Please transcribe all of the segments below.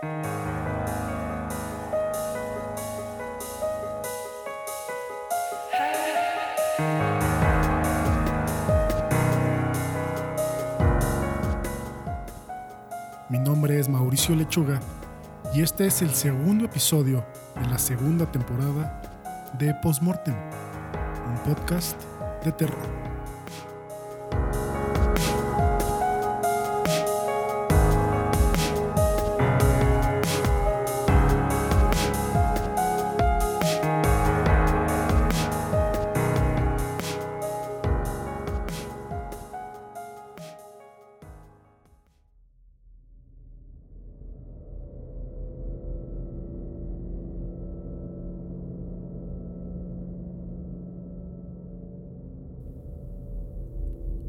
Mi nombre es Mauricio Lechuga y este es el segundo episodio de la segunda temporada de Postmortem, un podcast de terror.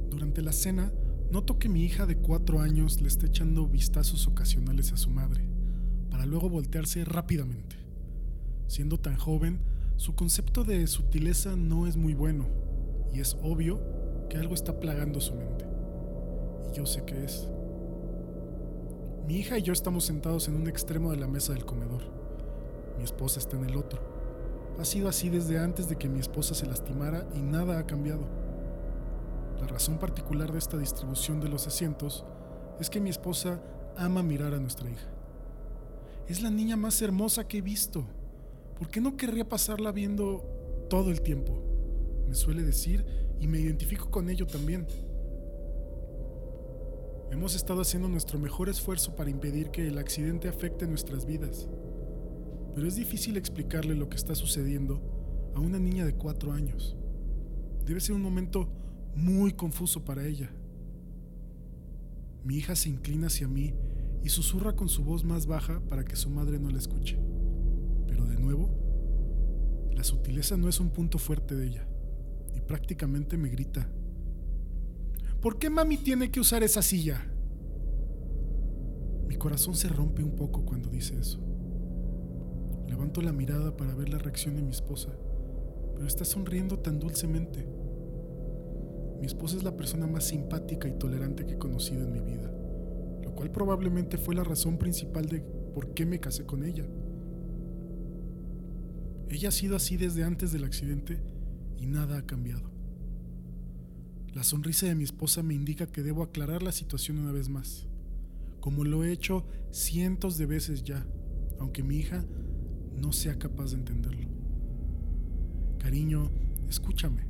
Durante la cena, noto que mi hija de cuatro años le está echando vistazos ocasionales a su madre, para luego voltearse rápidamente. Siendo tan joven, su concepto de sutileza no es muy bueno, y es obvio que algo está plagando su mente. Y yo sé qué es. Mi hija y yo estamos sentados en un extremo de la mesa del comedor. Mi esposa está en el otro. Ha sido así desde antes de que mi esposa se lastimara y nada ha cambiado. La razón particular de esta distribución de los asientos es que mi esposa ama mirar a nuestra hija. Es la niña más hermosa que he visto. ¿Por qué no querría pasarla viendo todo el tiempo? Me suele decir y me identifico con ello también. Hemos estado haciendo nuestro mejor esfuerzo para impedir que el accidente afecte nuestras vidas. Pero es difícil explicarle lo que está sucediendo a una niña de cuatro años. Debe ser un momento muy confuso para ella. Mi hija se inclina hacia mí y susurra con su voz más baja para que su madre no la escuche. Pero de nuevo, la sutileza no es un punto fuerte de ella y prácticamente me grita. ¿Por qué mami tiene que usar esa silla? Mi corazón se rompe un poco cuando dice eso. Levanto la mirada para ver la reacción de mi esposa, pero está sonriendo tan dulcemente. Mi esposa es la persona más simpática y tolerante que he conocido en mi vida, lo cual probablemente fue la razón principal de por qué me casé con ella. Ella ha sido así desde antes del accidente y nada ha cambiado. La sonrisa de mi esposa me indica que debo aclarar la situación una vez más, como lo he hecho cientos de veces ya, aunque mi hija no sea capaz de entenderlo. Cariño, escúchame.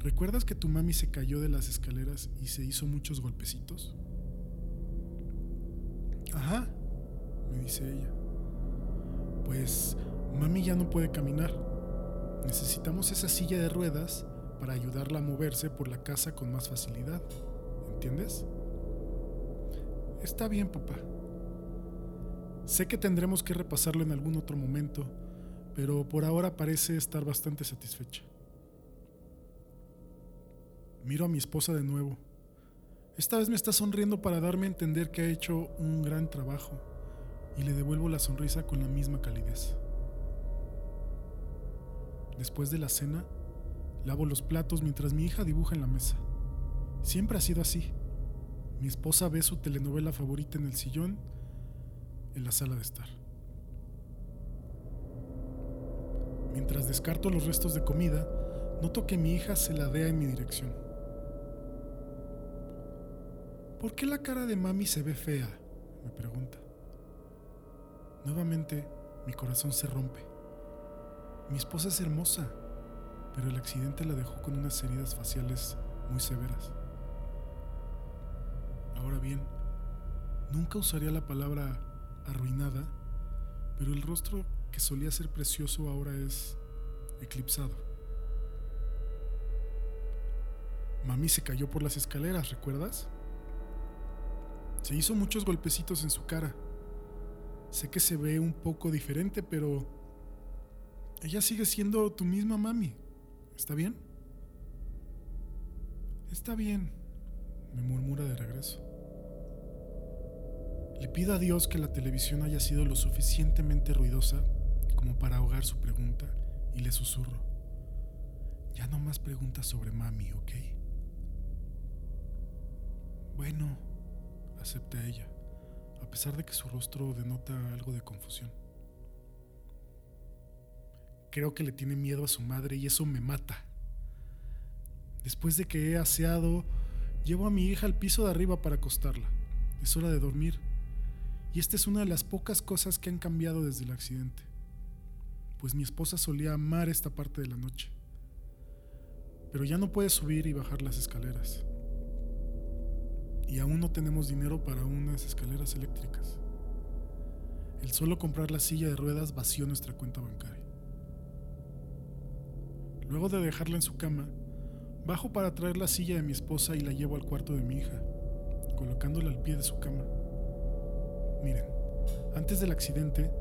¿Recuerdas que tu mami se cayó de las escaleras y se hizo muchos golpecitos? Ajá, me dice ella. Pues mami ya no puede caminar. Necesitamos esa silla de ruedas para ayudarla a moverse por la casa con más facilidad. ¿Entiendes? Está bien, papá. Sé que tendremos que repasarlo en algún otro momento, pero por ahora parece estar bastante satisfecha. Miro a mi esposa de nuevo. Esta vez me está sonriendo para darme a entender que ha hecho un gran trabajo y le devuelvo la sonrisa con la misma calidez. Después de la cena, lavo los platos mientras mi hija dibuja en la mesa. Siempre ha sido así. Mi esposa ve su telenovela favorita en el sillón, en la sala de estar. Mientras descarto los restos de comida, noto que mi hija se ladea en mi dirección. ¿Por qué la cara de mami se ve fea? me pregunta. Nuevamente, mi corazón se rompe. Mi esposa es hermosa, pero el accidente la dejó con unas heridas faciales muy severas. Ahora bien, nunca usaría la palabra arruinada, pero el rostro que solía ser precioso ahora es eclipsado. Mami se cayó por las escaleras, ¿recuerdas? Se hizo muchos golpecitos en su cara. Sé que se ve un poco diferente, pero ella sigue siendo tu misma mami. ¿Está bien? Está bien, me murmura de regreso. Le pido a Dios que la televisión haya sido lo suficientemente ruidosa como para ahogar su pregunta y le susurro. Ya no más preguntas sobre mami, ¿ok? Bueno, acepta ella, a pesar de que su rostro denota algo de confusión. Creo que le tiene miedo a su madre y eso me mata. Después de que he aseado, llevo a mi hija al piso de arriba para acostarla. Es hora de dormir. Y esta es una de las pocas cosas que han cambiado desde el accidente. Pues mi esposa solía amar esta parte de la noche. Pero ya no puede subir y bajar las escaleras. Y aún no tenemos dinero para unas escaleras eléctricas. El solo comprar la silla de ruedas vació nuestra cuenta bancaria. Luego de dejarla en su cama, bajo para traer la silla de mi esposa y la llevo al cuarto de mi hija, colocándola al pie de su cama. Miren, antes del accidente,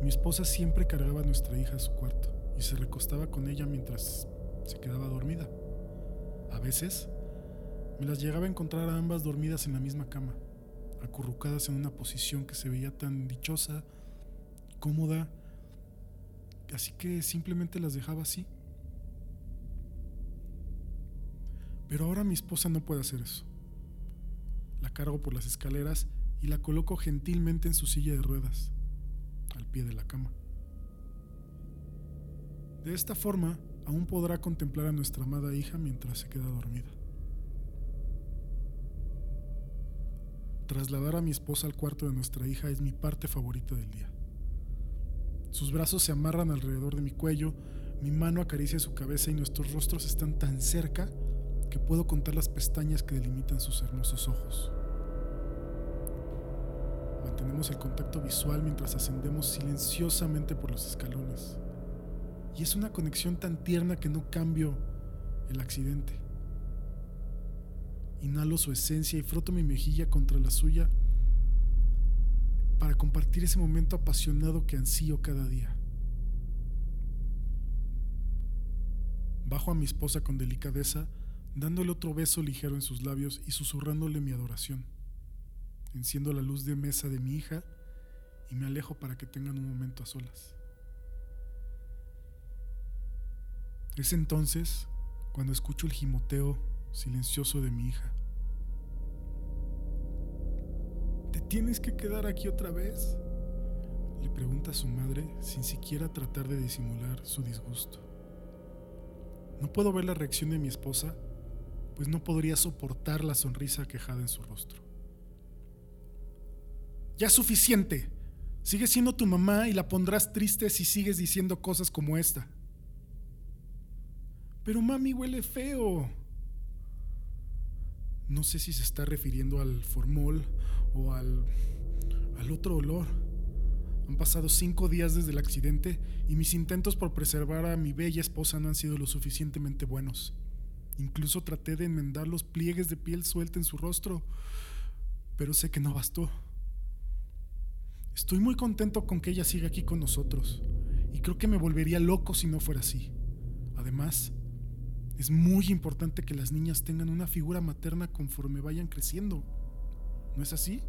mi esposa siempre cargaba a nuestra hija a su cuarto y se recostaba con ella mientras se quedaba dormida. A veces, me las llegaba a encontrar a ambas dormidas en la misma cama, acurrucadas en una posición que se veía tan dichosa, cómoda, así que simplemente las dejaba así. Pero ahora mi esposa no puede hacer eso. La cargo por las escaleras y la coloco gentilmente en su silla de ruedas, al pie de la cama. De esta forma, aún podrá contemplar a nuestra amada hija mientras se queda dormida. Trasladar a mi esposa al cuarto de nuestra hija es mi parte favorita del día. Sus brazos se amarran alrededor de mi cuello, mi mano acaricia su cabeza y nuestros rostros están tan cerca que puedo contar las pestañas que delimitan sus hermosos ojos. Mantenemos el contacto visual mientras ascendemos silenciosamente por los escalones. Y es una conexión tan tierna que no cambio el accidente. Inhalo su esencia y froto mi mejilla contra la suya para compartir ese momento apasionado que ansío cada día. Bajo a mi esposa con delicadeza dándole otro beso ligero en sus labios y susurrándole mi adoración. Enciendo la luz de mesa de mi hija y me alejo para que tengan un momento a solas. Es entonces cuando escucho el gimoteo silencioso de mi hija. ¿Te tienes que quedar aquí otra vez? Le pregunta su madre sin siquiera tratar de disimular su disgusto. No puedo ver la reacción de mi esposa pues no podría soportar la sonrisa quejada en su rostro. Ya es suficiente. Sigue siendo tu mamá y la pondrás triste si sigues diciendo cosas como esta. Pero mami huele feo. No sé si se está refiriendo al formol o al, al otro olor. Han pasado cinco días desde el accidente y mis intentos por preservar a mi bella esposa no han sido lo suficientemente buenos. Incluso traté de enmendar los pliegues de piel suelta en su rostro, pero sé que no bastó. Estoy muy contento con que ella siga aquí con nosotros y creo que me volvería loco si no fuera así. Además, es muy importante que las niñas tengan una figura materna conforme vayan creciendo. ¿No es así?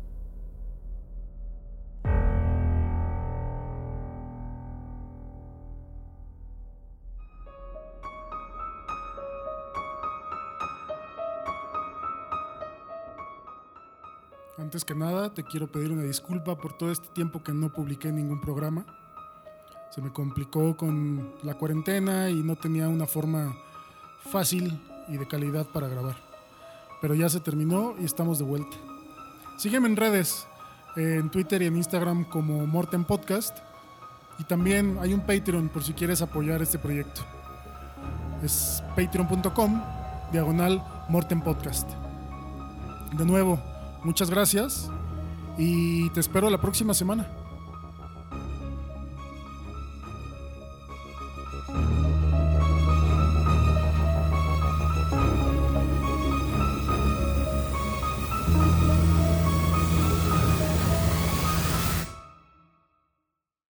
Antes que nada, te quiero pedir una disculpa por todo este tiempo que no publiqué ningún programa. Se me complicó con la cuarentena y no tenía una forma fácil y de calidad para grabar. Pero ya se terminó y estamos de vuelta. Sígueme en redes, en Twitter y en Instagram como Morten Podcast. Y también hay un Patreon por si quieres apoyar este proyecto. Es patreon.com diagonal Morten Podcast. De nuevo, Muchas gracias y te espero la próxima semana.